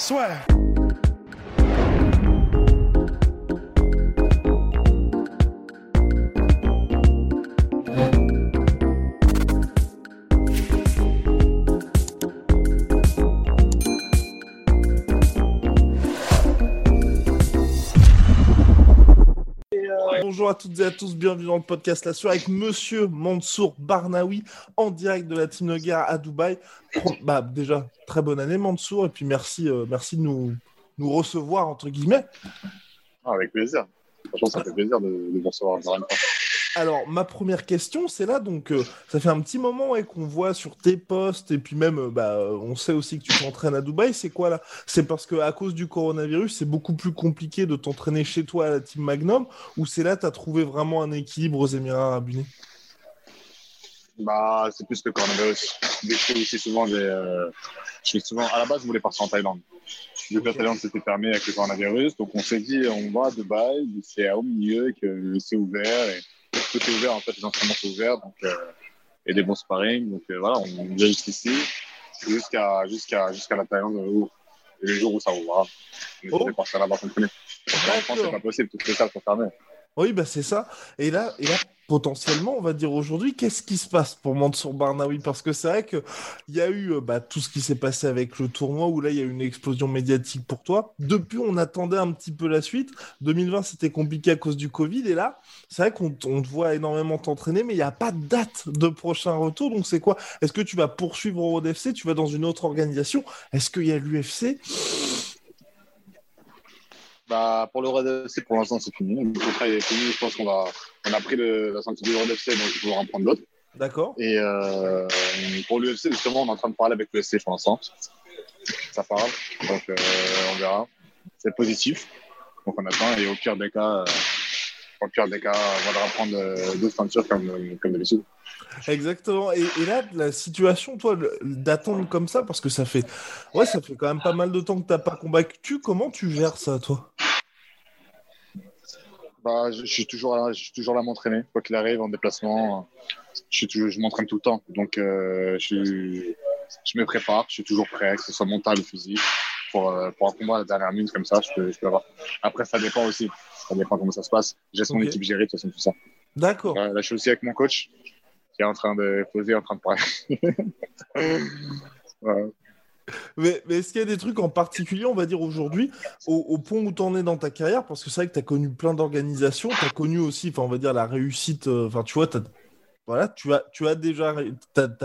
Soit. Bonjour à toutes et à tous, bienvenue dans le podcast La Soirée avec Monsieur Mansour Barnaoui en direct de la Team Nogar à Dubaï. Bah, déjà, très bonne année Mansour et puis merci, euh, merci de nous, nous recevoir entre guillemets. Ah, avec plaisir. Franchement, ça fait plaisir de, vous recevoir. Alors, ma première question, c'est là, donc, euh, ça fait un petit moment ouais, qu'on voit sur tes posts, et puis même, euh, bah, euh, on sait aussi que tu t'entraînes à Dubaï. C'est quoi là? C'est parce que à cause du coronavirus, c'est beaucoup plus compliqué de t'entraîner chez toi à la Team Magnum, ou c'est là tu as trouvé vraiment un équilibre aux Émirats Arabes Unis? Bah, c'est plus le coronavirus. Vu que aussi souvent des. euh, souvent. À la base, je voulais partir en Thaïlande. Vu que la Thaïlande s'était fermée avec le coronavirus, donc on s'est dit, on va à Dubaï, c'est au milieu, que c'est ouvert, et tout est ouvert, en fait, les entraînements sont ouverts, donc, euh, et des bons sparring. Donc euh, voilà, on vient jusqu'ici, jusqu'à jusqu'à jusqu'à la Thaïlande, où, et le jour où ça ouvrira. On Oh. partir là-bas s'entraîner. En France, c'est pas possible, toutes les salles sont fermées. Oui, bah c'est ça. Et là, et là, potentiellement, on va dire aujourd'hui, qu'est-ce qui se passe pour Mansour Barnaoui? Parce que c'est vrai qu'il y a eu euh, bah, tout ce qui s'est passé avec le tournoi, où là, il y a eu une explosion médiatique pour toi. Depuis, on attendait un petit peu la suite. 2020, c'était compliqué à cause du Covid. Et là, c'est vrai qu'on te voit énormément t'entraîner, mais il n'y a pas de date de prochain retour. Donc, c'est quoi? Est-ce que tu vas poursuivre au FC Tu vas dans une autre organisation? Est-ce qu'il y a l'UFC Bah, pour le Red FC, pour l'instant, c'est fini. Le contrat est fini. Je pense qu'on va, on a pris le, la ceinture du Red FC, donc il faut en prendre d'autres. D'accord Et euh, pour l'UFC, justement, on est en train de parler avec l'UFC pour l'instant. Ça parle, donc euh, on verra. C'est positif, donc on attend. Et au pire des cas, euh, au pire des cas, on va prendre euh, d'autres ceintures comme, comme d'habitude. Exactement. Et, et là, la situation, toi, d'attendre comme ça, parce que ça fait, ouais, ça fait quand même pas mal de temps que t'as pas combattu. Comment tu gères ça, toi? Bah, je, je suis toujours là, je suis toujours là à m'entraîner, quoi qu'il arrive en déplacement. Je, suis toujours- je m'entraîne tout le temps, donc euh, je, me prépare, je suis toujours prêt, que ce soit mental ou physique, pour, euh, pour un combat à la dernière minute comme ça, je peux, je peux avoir. Après, ça dépend aussi, ça dépend comment ça se passe. J'ai son équipe gérée, de toute façon, tout ça. D'accord. Euh, là, je suis aussi avec mon coach, qui est en train de poser, en train de parler. Voilà. Mais, mais est-ce qu'il y a des trucs en particulier, on va dire aujourd'hui, au, au point où tu en es dans ta carrière? Parce que c'est vrai que tu as connu plein d'organisations, tu as connu aussi, enfin, on va dire, la réussite, euh, enfin, tu vois, t'as- voilà, tu as, tu as déjà,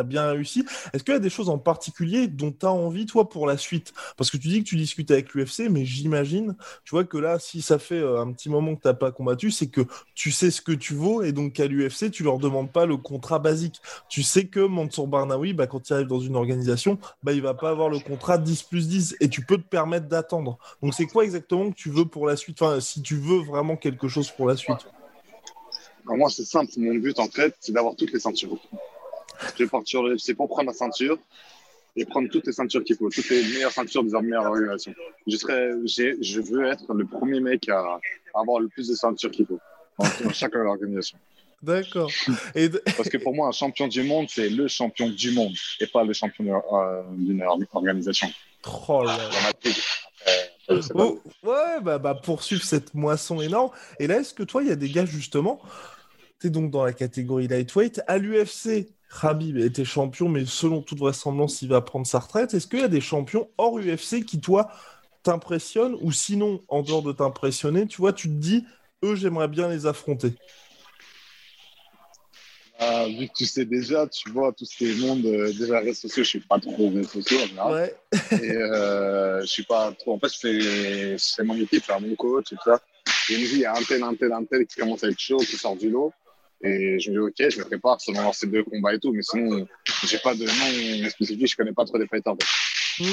bien réussi. Est-ce qu'il y a des choses en particulier dont tu as envie, toi, pour la suite? Parce que tu dis que tu discutes avec l'UFC, mais j'imagine, tu vois, que là, si ça fait euh, un petit moment que tu n'as pas combattu, c'est que tu sais ce que tu vaux, et donc à l'UFC, tu leur demandes pas le contrat basique. Tu sais que Mansour Barnaoui, bah, quand il arrive dans une organisation, bah, il va pas avoir le contrat 10 plus 10 et tu peux te permettre d'attendre. Donc c'est quoi exactement que tu veux pour la suite? Enfin, si tu veux vraiment quelque chose pour la suite. Alors, moi, c'est simple. Mon but, en fait, c'est d'avoir toutes les ceintures. Je vais partir l'UFC pour prendre la ceinture et prendre toutes les ceintures qu'il faut, toutes les meilleures ceintures des meilleures organisations. Je, serai, je veux être le premier mec à avoir le plus de ceintures qu'il faut dans, dans chaque organisation. D'accord. Et Parce que pour moi, un champion du monde, c'est le champion du monde et pas le champion euh, d'une organisation. Oh là là. Ouais, bah, bah poursuivre cette moisson énorme. Et là, est-ce que toi, il y a des gars justement, tu donc dans la catégorie lightweight, à l'UFC, Khabib était champion, mais selon toute vraisemblance, il va prendre sa retraite. Est-ce qu'il y a des champions hors UFC qui, toi, t'impressionnent? Ou sinon, en dehors de t'impressionner, tu vois, tu te dis, eux, j'aimerais bien les affronter. Ah, vu que tu sais déjà, tu vois, tout ce qui est monde, euh, déjà réseaux sociaux, je suis pas trop réseaux sociaux en général. Ouais. Et euh, je suis pas trop. En fait, je fais, c'est mon équipe, c'est mon coach et tout ça. Et il me dit, il y a un tel, un tel, un tel qui commence à être chaud, qui sort du lot. Et je me dis, ok, je me prépare selon ces deux combats et tout, mais sinon, j'ai pas de nom spécifique, je connais pas trop des fighters. Mmh.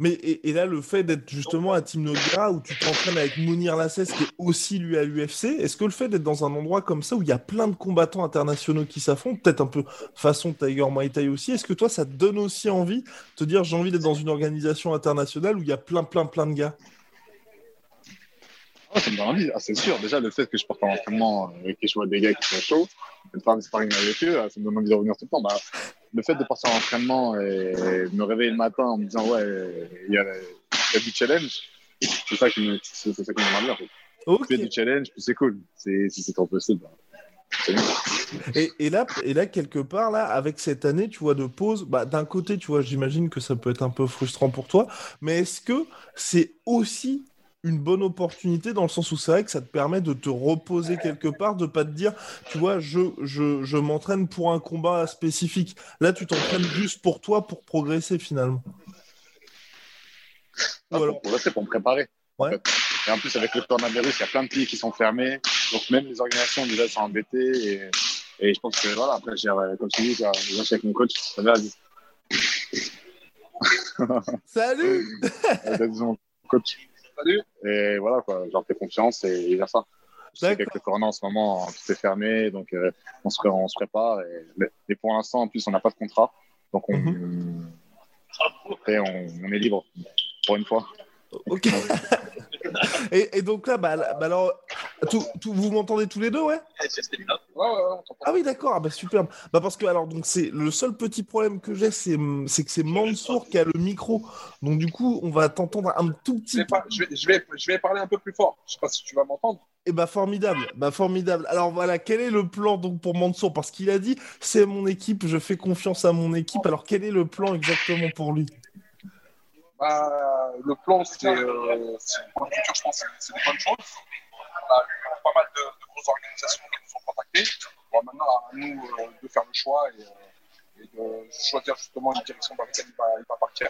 Mais et, là, le fait d'être justement à Team Noguera où tu t'entraînes avec Mounir Lassès qui est aussi lui à l'UFC, est-ce que le fait d'être dans un endroit comme ça où il y a plein de combattants internationaux qui s'affrontent, peut-être un peu façon Tiger Muay aussi, est-ce que toi ça te donne aussi envie de te dire j'ai envie d'être dans une organisation internationale où il y a plein, plein, plein de gars? Ah, ça me donne envie, ah, c'est sûr. Déjà, le fait que je porte en entraînement et que je vois des gars qui sont chauds, de faire sparring avec eux, ça me donne envie de revenir tout le temps. Bah, le fait de partir en entraînement et me réveiller le matin en me disant ouais, il y, a, du challenge, c'est ça qui me, c'est, ça qui me bien. Okay. du challenge, puis c'est cool. C'est, si c'est trop possible. Bah, et, et, là, et là, quelque part, là, avec cette année, tu vois, de pause, bah, d'un côté, tu vois, j'imagine que ça peut être un peu frustrant pour toi, mais est-ce que c'est aussi une bonne opportunité dans le sens où c'est vrai que ça te permet de te reposer quelque part, de pas te dire, tu vois, je, je, je m'entraîne pour un combat spécifique. Là, tu t'entraînes juste pour toi, pour progresser finalement. Ah, pour progresser, pour me préparer. Et en plus, avec le coronavirus, il y a plein de pays qui sont fermés. Donc, même les organisations déjà sont embêtées. Et, et je pense que voilà, après, comme tu dis, j'ai avec mon coach. Ça va, Salut. Et voilà, quoi, j'en fais confiance et il y a ça. sais qu'avec le corona en ce moment, tout est fermé, donc euh, on, se, on se prépare. Et, pour l'instant, en plus, on n'a pas de contrat. Donc on, mhm. on, on, est libre pour une fois. Ok. et, donc là, bah, bah alors, tout, vous m'entendez tous les deux, ouais Ah oui, d'accord, ah bah, superbe. Bah, parce que alors, donc c'est le seul petit problème que j'ai, c'est, c'est que c'est Mansour qui a le micro. Donc du coup, on va t'entendre un tout petit peu. je, vais, je, vais, je vais parler un peu plus fort. Je sais pas si tu vas m'entendre. Et eh bah formidable, bah formidable. Alors voilà, quel est le plan donc pour Mansour? Parce qu'il a dit, c'est mon équipe, je fais confiance à mon équipe. Alors quel est le plan exactement pour lui? Bah, le plan, c'est euh, pour le futur, je pense c'est des bonnes choses. On a eu pas mal de, grosses organisations qui nous ont contactés. Bon, maintenant, à nous euh, de faire le choix et, euh, et, de choisir justement une direction dans laquelle il va, il partir.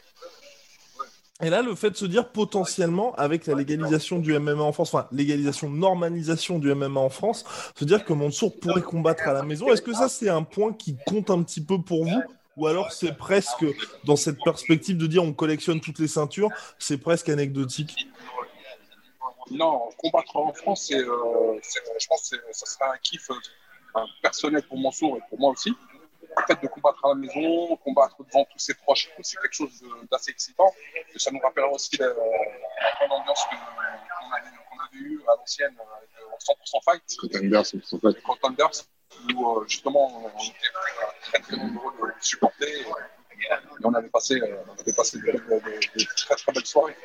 Et là, le fait de se dire potentiellement, avec la légalisation du MMA en France, enfin, légalisation, normalisation du MMA en France, se dire que Mansour pourrait combattre à la maison, est-ce que ça, c'est un point qui compte un petit peu pour vous? Ou alors c'est presque, dans cette perspective de dire on collectionne toutes les ceintures, c'est presque anecdotique? Non, combattre en France, c'est, euh, je pense que ça serait un kiff euh, personnel pour Mansour et pour moi aussi. Le fait de combattre à la maison, combattre devant tous ses proches, c'est quelque chose d'assez excitant. Et ça nous rappellera aussi la, bonne ambiance qu'on avait, avait eue à l'ancienne, avec 100% fight. Contenders, 100% fight. Contenders où euh, justement on était très très nombreux de supporter et, on avait passé, euh, on avait passé de, très très belles soirées.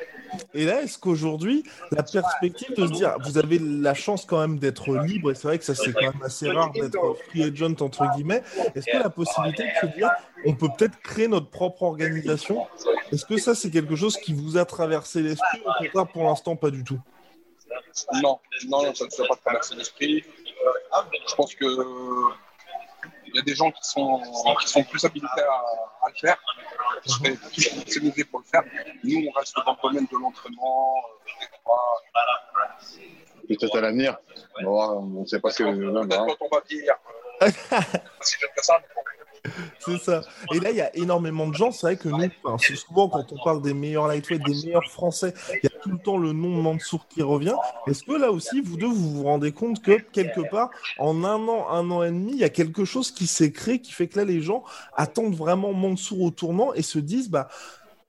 Et là, est-ce qu'aujourd'hui, la perspective de se dire, vous avez la chance quand même d'être libre, et c'est vrai que ça c'est quand même assez rare d'être free agent entre guillemets, est-ce que la possibilité de se dire, on peut peut-être créer notre propre organisation Est-ce que ça c'est quelque chose qui vous a traversé l'esprit ou au contraire pour l'instant pas du tout? Non, non, ça ne s'est pas traversé l'esprit. Je pense que il y a des gens qui sont, qui sont plus habilités à, le faire, qui seraient plus pour le faire. Nous, on reste dans le domaine de l'entraînement, des droits. Peut-être à l'avenir. On ne sait pas ce que Peut-être quand on va vieillir. si j'aime que ça, c'est ça. Et là, il y a énormément de gens. C'est vrai que nous, c'est souvent quand on parle des meilleurs lightweight, des meilleurs français, il y a tout le temps le nom de Mansour qui revient. Est-ce que là aussi, vous deux, vous vous rendez compte que quelque part, en un an, un an et demi, il y a quelque chose qui s'est créé qui fait que là, les gens attendent vraiment Mansour au tournant et se disent, bah,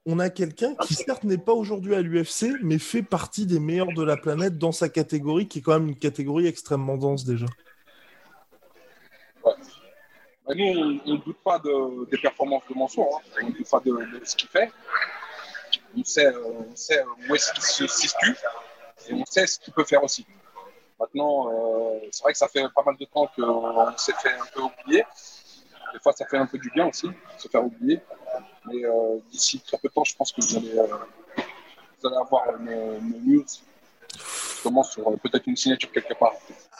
on a quelqu'un qui certes n'est pas aujourd'hui à l'UFC, mais fait partie des meilleurs de la planète dans sa catégorie, qui est quand même une catégorie extrêmement dense déjà. Nous, on ne doute pas de, des performances de Mansour, hein. on ne doute pas de, ce qu'il fait. On sait, euh, sait où est-ce qu'il se situe et on sait ce qu'il peut faire aussi. Maintenant, euh, c'est vrai que ça fait pas mal de temps qu'on s'est fait un peu oublier. Des fois, ça fait un peu du bien aussi, se faire oublier. Mais euh, d'ici très peu de temps, je pense que vous allez, avoir nos, nos news commence sur peut-être une signature quelque part.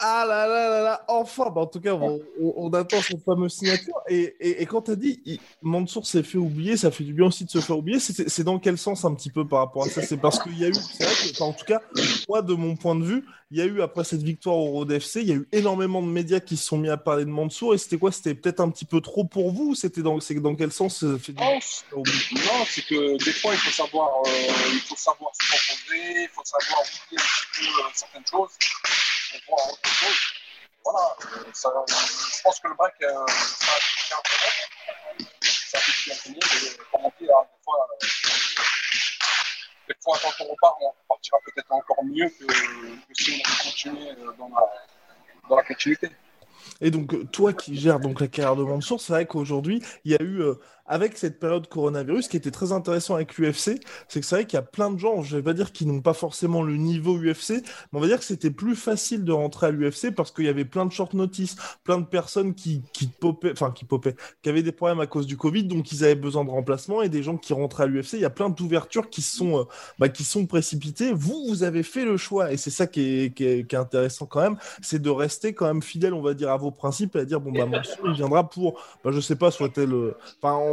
Ah là là là là, enfin, bah, en tout cas, on, attend cette fameuse signature. Et, et, quand tu as dit Mansour s'est fait oublier, ça fait du bien aussi de se faire oublier, c'est dans quel sens un petit peu par rapport à ça? C'est parce qu'il y a eu, vrai que, en tout cas, moi, de mon point de vue, il y a eu, après cette victoire au Road FC, il y a eu énormément de médias qui se sont mis à parler de Mansour. Et c'était quoi? C'était peut-être un petit peu trop pour vous? Ou c'était dans, dans quel sens ça fait du bien? Non, c'est que des fois, il faut savoir, euh, il faut savoir se composer, il faut savoir oublier un petit peu euh, certaines choses je pense que le break, euh, ça a fait le monde. Ça fait du bien monde. Et comme on dit, hein, des fois, euh, des fois, quand on repart, on repartira peut-être encore mieux que, si on avait continué euh, dans la, dans continuité. Et donc, toi qui gères donc la carrière de Mansour, c'est vrai qu'aujourd'hui, il y a eu, avec cette période coronavirus, ce qui était très intéressant avec l'UFC, c'est que c'est vrai qu'il y a plein de gens, je vais pas dire qu'ils n'ont pas forcément le niveau UFC, mais on va dire que c'était plus facile de rentrer à l'UFC parce qu'il y avait plein de short notice, plein de personnes qui, qui popaient, enfin qui popaient, qui avaient des problèmes à cause du Covid, donc ils avaient besoin de remplacement et des gens qui rentraient à l'UFC. Il y a plein d'ouvertures qui sont, euh, bah, qui sont précipitées. Vous, vous avez fait le choix et c'est ça qui est, qui est- qui est intéressant quand même, c'est de rester quand même fidèle, on va dire, à vos principes et à dire bon bah Mansour, il viendra pour, bah, je sais pas, soit tel, euh, enfin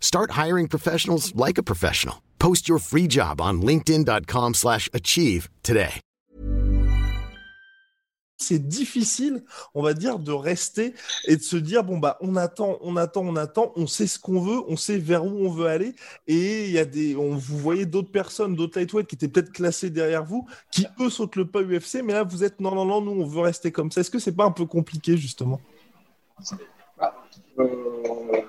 Start hiring professionals like a professional. Post your free job on linkedin.com/achieve slash achieve today. c'est difficile, on va dire, de rester et de se dire bon bah on attend, on attend, on attend, on sait ce qu'on veut, on sait vers où on veut aller et il y a des, on vous voyez d'autres personnes, d'autres lightweight qui étaient peut-être classés derrière vous, qui eux sautent le pas UFC, mais là vous êtes non non non, nous on veut rester comme ça. Est-ce que c'est pas un peu compliqué justement? En fait, euh,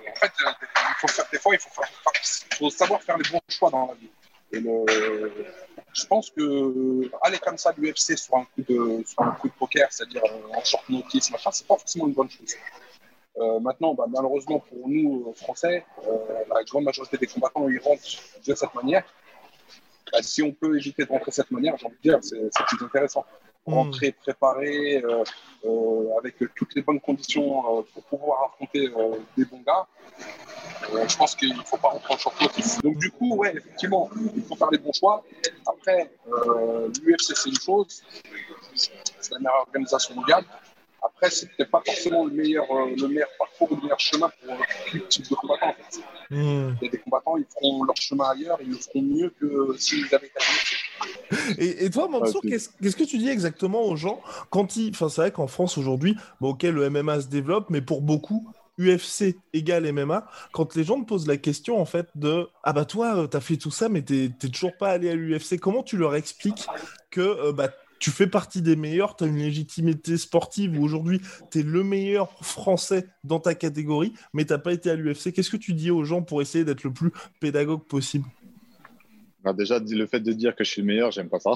des fois, il faut, savoir faire les bons choix dans la vie. Et je pense que aller comme ça l'UFC sur un coup de, sur un coup de poker, c'est-à-dire euh, en short notice, machin, c'est pas forcément une bonne chose. Euh, maintenant, bah, malheureusement pour nous euh, Français, la grande majorité des combattants ils rentrent de cette manière. Bah, si on peut éviter de rentrer de cette manière, j'ai envie de dire, c'est plus intéressant. Hmm. Rentrer préparé, euh, euh, avec toutes les bonnes conditions euh, pour pouvoir affronter des bons gars. Je pense qu'il ne faut pas rentrer en short. Donc du coup, ouais, effectivement, il faut faire les bons choix. Après, l'UFC c'est une chose, c'est la meilleure organisation mondiale. Après, c'est peut-être pas forcément le meilleur, euh, le meilleur parcours, le meilleur chemin pour tout type de combattant. En fait. Hmm. Il y a des combattants, ils feront leur chemin ailleurs, ils le feront mieux que s'ils avaient été. Et, et toi, Mansour, c'est- qu'est-ce qu'est-ce que tu dis exactement aux gens quand ils. Enfin, c'est vrai qu'en France aujourd'hui, bon, ok, le MMA se développe, mais pour beaucoup, UFC égale MMA. Quand les gens te posent la question, en fait, de Ah bah toi, euh, t'as fait tout ça, mais t'es t'es toujours pas allé à l'UFC, comment tu leur expliques que euh, bah, tu fais partie des meilleurs, tu as une légitimité sportive où aujourd'hui tu es le meilleur français dans ta catégorie, mais t'as pas été à l'UFC. Qu'est-ce que tu dis aux gens pour essayer d'être le plus pédagogue possible? Bah, déjà, le fait de dire que je suis le meilleur, j'aime pas ça.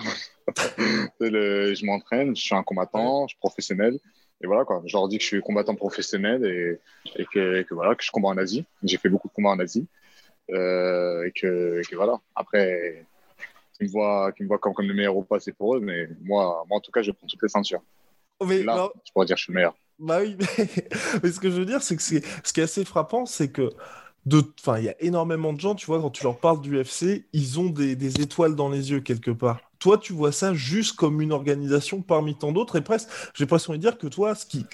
Le- je m'entraîne, je suis un combattant, je suis professionnel. Et voilà, quoi. Je leur dis que je suis combattant professionnel et, et que, voilà, que je combats en Asie. J'ai fait beaucoup de combats en Asie. Euh, et, que, et que voilà. Après, qu'ils me voient, qu'ils me voient comme, comme le meilleur ou pas, c'est pour eux. Mais moi, moi, en tout cas, je prends toutes les ceintures. Mais Et là, non, je pourrais dire que je suis le meilleur. Bah oui, mais, mais ce que je veux dire, c'est que ce qui est assez frappant, c'est que enfin, il y a énormément de gens, tu vois, quand tu leur parles du UFC, ils ont des, étoiles dans les yeux quelque part. Toi, tu vois ça juste comme une organisation parmi tant d'autres, et presque, j'ai presque envie de dire que toi, ce qui,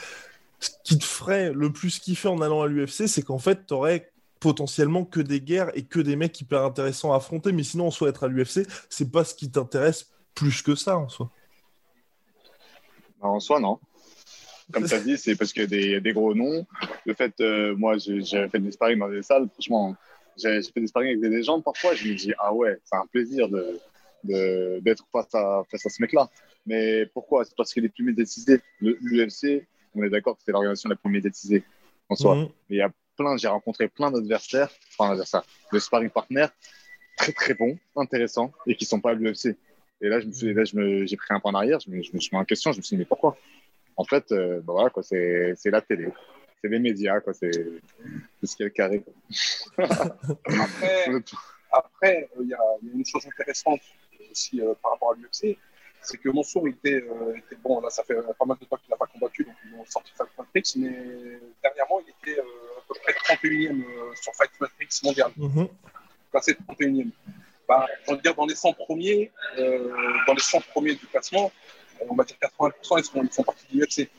te ferait le plus kiffer en allant à l'UFC, c'est qu'en fait, tu aurais potentiellement que des guerres et que des mecs hyper intéressants à affronter, mais sinon, en soi, être à l'UFC, c'est pas ce qui t'intéresse plus que ça, en soi. Alors, en soi, non. Comme tu as dit, c'est parce qu'il y a des, des gros noms. Le fait, euh, moi, j'ai fait des sparring dans des salles. Franchement, j'ai fait des sparring avec des légendes. Parfois, je me dis, ah ouais, c'est un plaisir de de- d'être face à, face à ce mec-là. Mais pourquoi? C'est parce qu'il est plus médiatisé. L'UFC, on est d'accord que c'est l'organisation la plus médiatisée en soi. Mhm. Mais il y a plein, j'ai rencontré plein d'adversaires, enfin d'adversaires, de sparring partners très très bons, intéressants et qui sont pas à l'UFC. Et là, je me suis, là, je me, j'ai pris un pas en arrière, je me, je me suis mis en question, je me suis dit, mais pourquoi? En fait, euh, bah voilà, quoi, c'est, c'est la télé. C'est les médias, quoi. C'est, c'est ce qui est le carré. Après, après, il y, a il y a une chose intéressante aussi euh, par rapport à l'UFC, c'est que Mansour était, euh, était bon. Là, ça fait pas mal de temps qu'il n'a pas combattu, donc ils ont sorti Fight Matrix, mais dernièrement, il était euh, à peu près 31e euh, sur Fight Matrix mondial, Mhm. classé 31e. Bah, je veux dire, dans les 100 premiers, euh, dans les 100 premiers du classement, euh, on va dire 80%, ils, sont, ils font partie du UFC.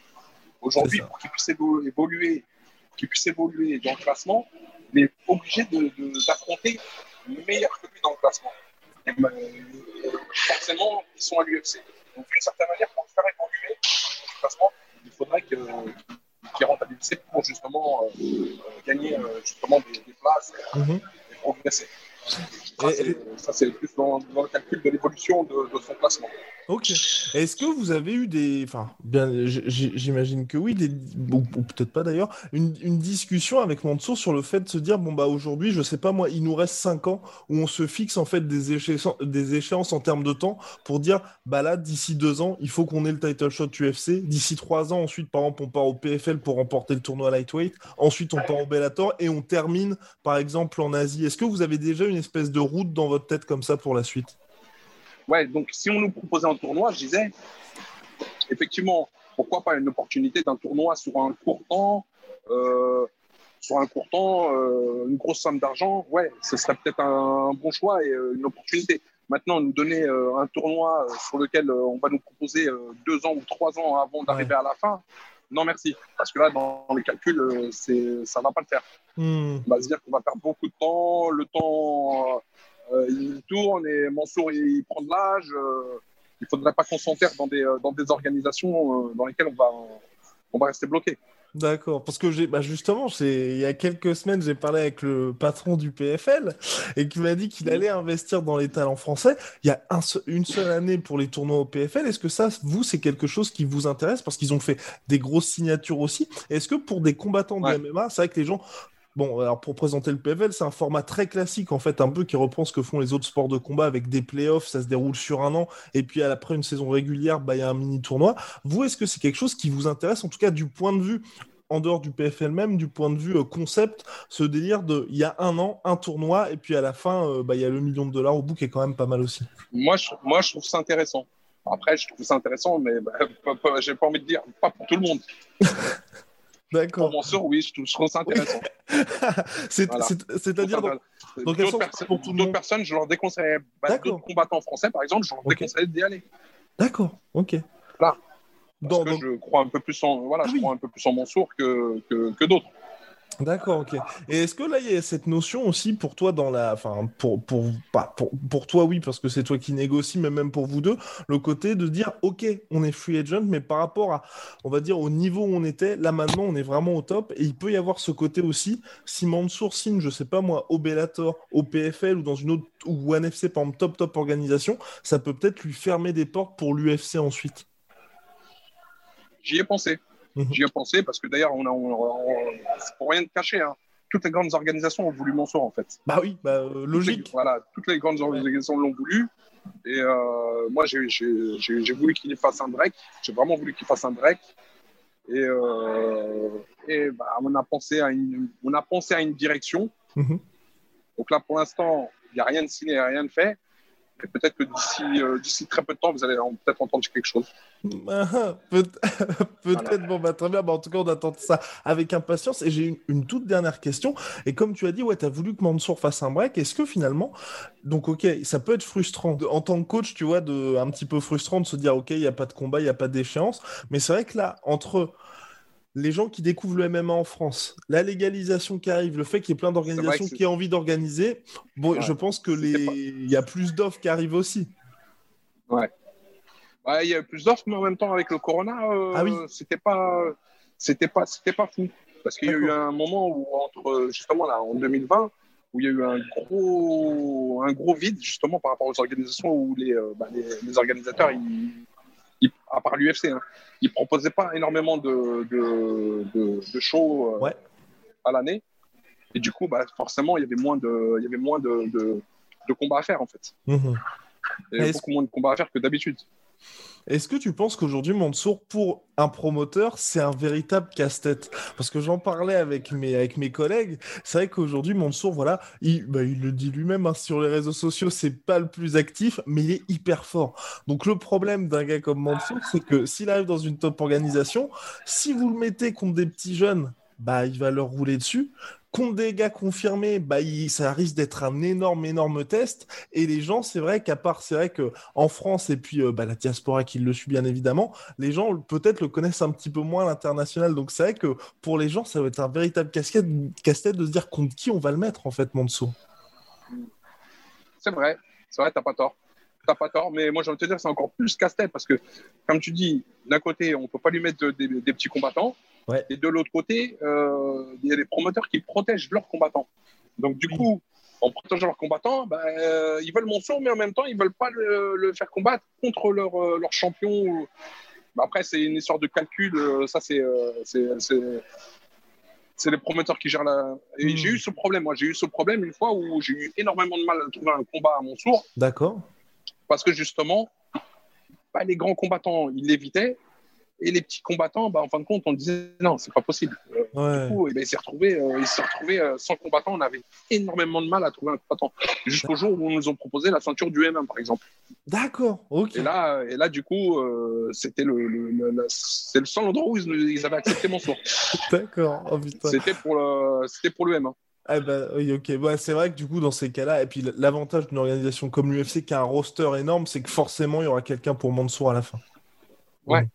Aujourd'hui, pour qu'ils puissent évo- évoluer, pour qu'ils puissent évoluer dans le classement, il est obligé de- de- d'affronter meilleur que lui dans le classement. Et ben, euh, forcément, ils sont à l'UFC. Donc, d'une certaine manière, pour faire évoluer dans le classement, il faudrait qu'ils rentrent à l'UFC pour justement euh, euh, gagner euh, justement des, des places Mhm. et progresser. Et- Ça, c'est plus dans, le calcul de l'évolution de, son classement. Ok. Est-ce que vous avez eu des, enfin, bien, j'imagine que oui, ou, peut-être pas d'ailleurs, une, une discussion avec Mansour sur le fait de se dire bon bah aujourd'hui, je sais pas moi, il nous reste 5 ans où on se fixe en fait des échéances, des échéances en termes de temps pour dire bah là d'ici 2 ans, il faut qu'on ait le title shot UFC. D'ici 3 ans, ensuite par exemple, on part au PFL pour remporter le tournoi lightweight. Ensuite, on part au Bellator et on termine par exemple en Asie. Est-ce que vous avez déjà une espèce de route dans votre tête comme ça pour la suite Ouais, donc si on nous proposait un tournoi, je disais, effectivement, pourquoi pas une opportunité d'un tournoi sur un court temps, euh, sur un court temps, euh, une grosse somme d'argent, ouais, ce serait peut-être un, bon choix et euh, une opportunité. Maintenant, nous donner un tournoi sur lequel on va nous proposer deux ans ou trois ans avant d'arriver à la fin, non merci. Parce que là, dans les calculs, c'est, ça va pas le faire. Hmm. On va se dire qu'on va perdre beaucoup de temps, le temps il tourne et Mansour il prend de l'âge. euh, il faudrait pas qu'on s'enterre dans des, euh, dans des organisations euh, dans lesquelles on va, on va rester bloqué. D'accord, parce que j'ai bah justement, il y a quelques semaines, j'ai parlé avec le patron du PFL et qui m'a dit qu'il allait investir dans les talents français. Il y a un une seule année pour les tournois au PFL. Est-ce que ça, vous, c'est quelque chose qui vous intéresse? Parce qu'ils ont fait des grosses signatures aussi? Est-ce que pour des combattants de Ouais. MMA, c'est vrai que les gens Bon, alors pour présenter le PFL, c'est un format très classique en fait, un peu qui reprend ce que font les autres sports de combat avec des playoffs, ça se déroule sur un an, et puis après une saison régulière, bah, il y a un mini tournoi. Vous, est-ce que c'est quelque chose qui vous intéresse, en tout cas du point de vue en dehors du PFL même, du point de vue euh, concept, ce délire de il y a un an, un tournoi, et puis à la fin, euh, bah, il y a le million de dollars au bout qui est quand même pas mal aussi? Moi, je, moi, je trouve ça intéressant. Après, je trouve ça intéressant, mais bah, j'ai pas envie de dire, pas pour tout le monde. Pour D'accord. Mansour, oui, je trouve, je trouve ça intéressant. C'est- Voilà. c'est- C'est-à-dire, dans- dans quel D'autres perso- monde personnes, je leur déconseillerais. Bah, D'accord. D'autres combattants français, par exemple, je leur Ok. déconseillerais d'y aller. d'accord, ok. Voilà. Dans- Parce que dans- je crois un peu plus en, voilà, Ah je oui. crois un peu plus en Mansour que, que, que d'autres. D'accord, ok. Et est-ce que là, il y a cette notion aussi pour toi dans la... Enfin, pour, pas, pour, toi, oui, parce que c'est toi qui négocie, mais même pour vous deux, le côté de dire, ok, on est free agent, mais par rapport à, on va dire, au niveau où on était, là maintenant, on est vraiment au top, et il peut y avoir ce côté aussi, si Mansour signe, je sais pas moi, au Bellator, au PFL, ou dans une autre, ou One FC, par exemple, top, top organisation, ça peut peut-être lui fermer des portes pour l'UFC ensuite. J'y ai pensé. Mhm. J'y ai pensé parce que d'ailleurs, on a, on, on- c'est pour rien de cacher. Hein. Toutes les grandes organisations ont voulu Mansour en fait. Bah oui, bah, euh, Toutes les- logique. voilà, toutes les grandes organisations l'ont voulu. Et euh, moi, j'ai- voulu qu'il fasse un break. J'ai vraiment voulu qu'il fasse un break. Et, euh, et bah, on, a pensé à une, on a pensé à une direction. Mhm. Donc là, pour l'instant, il n'y a rien de signé, rien de fait. Peut-être que d'ici euh, d'ici très peu de temps, vous allez peut-être entendre quelque chose. Ah, peut- Peut-être, bon, bah, très bien. Bah, en tout cas, on attend ça avec impatience. Et j'ai une, toute dernière question. Et comme tu as dit, ouais, tu as voulu que Mansour fasse un break. Est-ce que finalement, donc, ok, ça peut être frustrant en tant que coach, tu vois, de, un petit peu frustrant de se dire, ok, il n'y a pas de combat, il n'y a pas d'échéance. Mais c'est vrai que là, entre les gens qui découvrent le MMA en France, la légalisation qui arrive, le fait qu'il y ait plein d'organisations qui aient envie d'organiser, bon, Ouais. je pense que les... pas- il y a plus d'offres qui arrivent aussi. Ouais, il y a eu plus d'offres, mais en même temps, avec le Corona, euh, Ah oui. c'était pas, c'était pas, c'était pas fou. Parce qu'il y a eu un moment où, entre, justement, là, en 2020, où il y a eu un gros, un gros vide, justement, par rapport aux organisations où les, euh, bah, les, les organisateurs, ils- à part l'UFC, hein, ils proposaient pas énormément de, de, de, de shows euh, Ouais. à l'année. Et du coup, bah, forcément, il y avait moins de, il y avait moins de, de, de combats à faire, en fait. Il y avait beaucoup moins de combats à faire que d'habitude. Est-ce que tu penses qu'aujourd'hui, Mansour, pour un promoteur, c'est un véritable casse-tête? Parce que j'en parlais avec mes, avec mes collègues. C'est vrai qu'aujourd'hui, Mansour, voilà, il, bah, il le dit lui-même hein, sur les réseaux sociaux, c'est pas le plus actif, mais il est hyper fort. Donc le problème d'un gars comme Mansour, c'est que s'il arrive dans une top organisation, si vous le mettez contre des petits jeunes, bah, il va leur rouler dessus contre des gars confirmés, bah, ça risque d'être un énorme, énorme test. Et les gens, c'est vrai qu'à part, c'est vrai qu'en France et puis euh, bah, la diaspora qui le suit bien évidemment, les gens peut-être le connaissent un petit peu moins à l'international. Donc c'est vrai que pour les gens, ça va être un véritable casse-tête de se dire contre qui on va le mettre en fait, Monso. C'est vrai, c'est vrai, t'as pas tort. T'as pas tort, mais moi j'ai envie de te dire c'est encore plus casse-tête parce que, comme tu dis, d'un côté, on peut pas lui mettre des petits combattants. Et de l'autre côté, euh, il y a des promoteurs qui protègent leurs combattants. Donc, du coup, en protégeant leurs combattants, bah, euh, ils veulent mon son, mais en même temps, ils ne veulent pas le, faire combattre contre leur, euh, leur champion. Bah, après, c'est une histoire de calcul. ça, c'est c'est les promoteurs qui gèrent la. Et hmm. j'ai eu ce problème. Moi, j'ai eu ce problème une fois où j'ai eu énormément de mal à trouver un combat à mon sourd. D'accord. Parce que justement, bah, les grands combattants, ils l'évitaient. Et les petits combattants, bah, en fin de compte, on disait non, c'est pas possible. Euh, du coup, eh ben, il s'est retrouvé, euh, il s'est retrouvé euh, sans combattant. On avait énormément de mal à trouver un combattant. Jusqu'au jour où on nous ont proposé la ceinture du M1, par exemple. D'accord, ok. Et là, et là du coup, c'était le, le, le, le seul endroit où ils, avaient accepté mon sort. D'accord, oh, C'était pour le, c'était pour le M1. Ah bah, oui, ok. Bah, c'est vrai que du coup, dans ces cas-là, et puis l'avantage d'une organisation comme l'UFC qui a un roster énorme, c'est que forcément, il y aura quelqu'un pour Mansour à la fin. Ouais.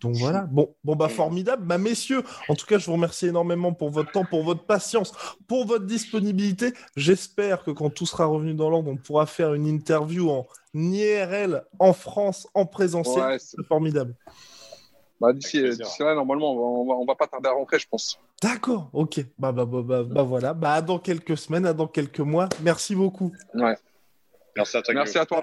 Donc, voilà, bon, bon bah formidable. Bah messieurs, en tout cas, je vous remercie énormément pour votre temps, pour votre patience, pour votre disponibilité. J'espère que quand tout sera revenu dans l'ordre, on pourra faire une interview en IRL, en France, en présentiel. c'est formidable. Bah, d'ici là, normalement, on va, on va, pas tarder à rentrer, je pense. D'accord, ok. Bah, bah, bah, bah, bah, voilà. Bah, dans quelques semaines, à dans quelques mois. Merci beaucoup. Ouais. Merci à toi. Merci à toi.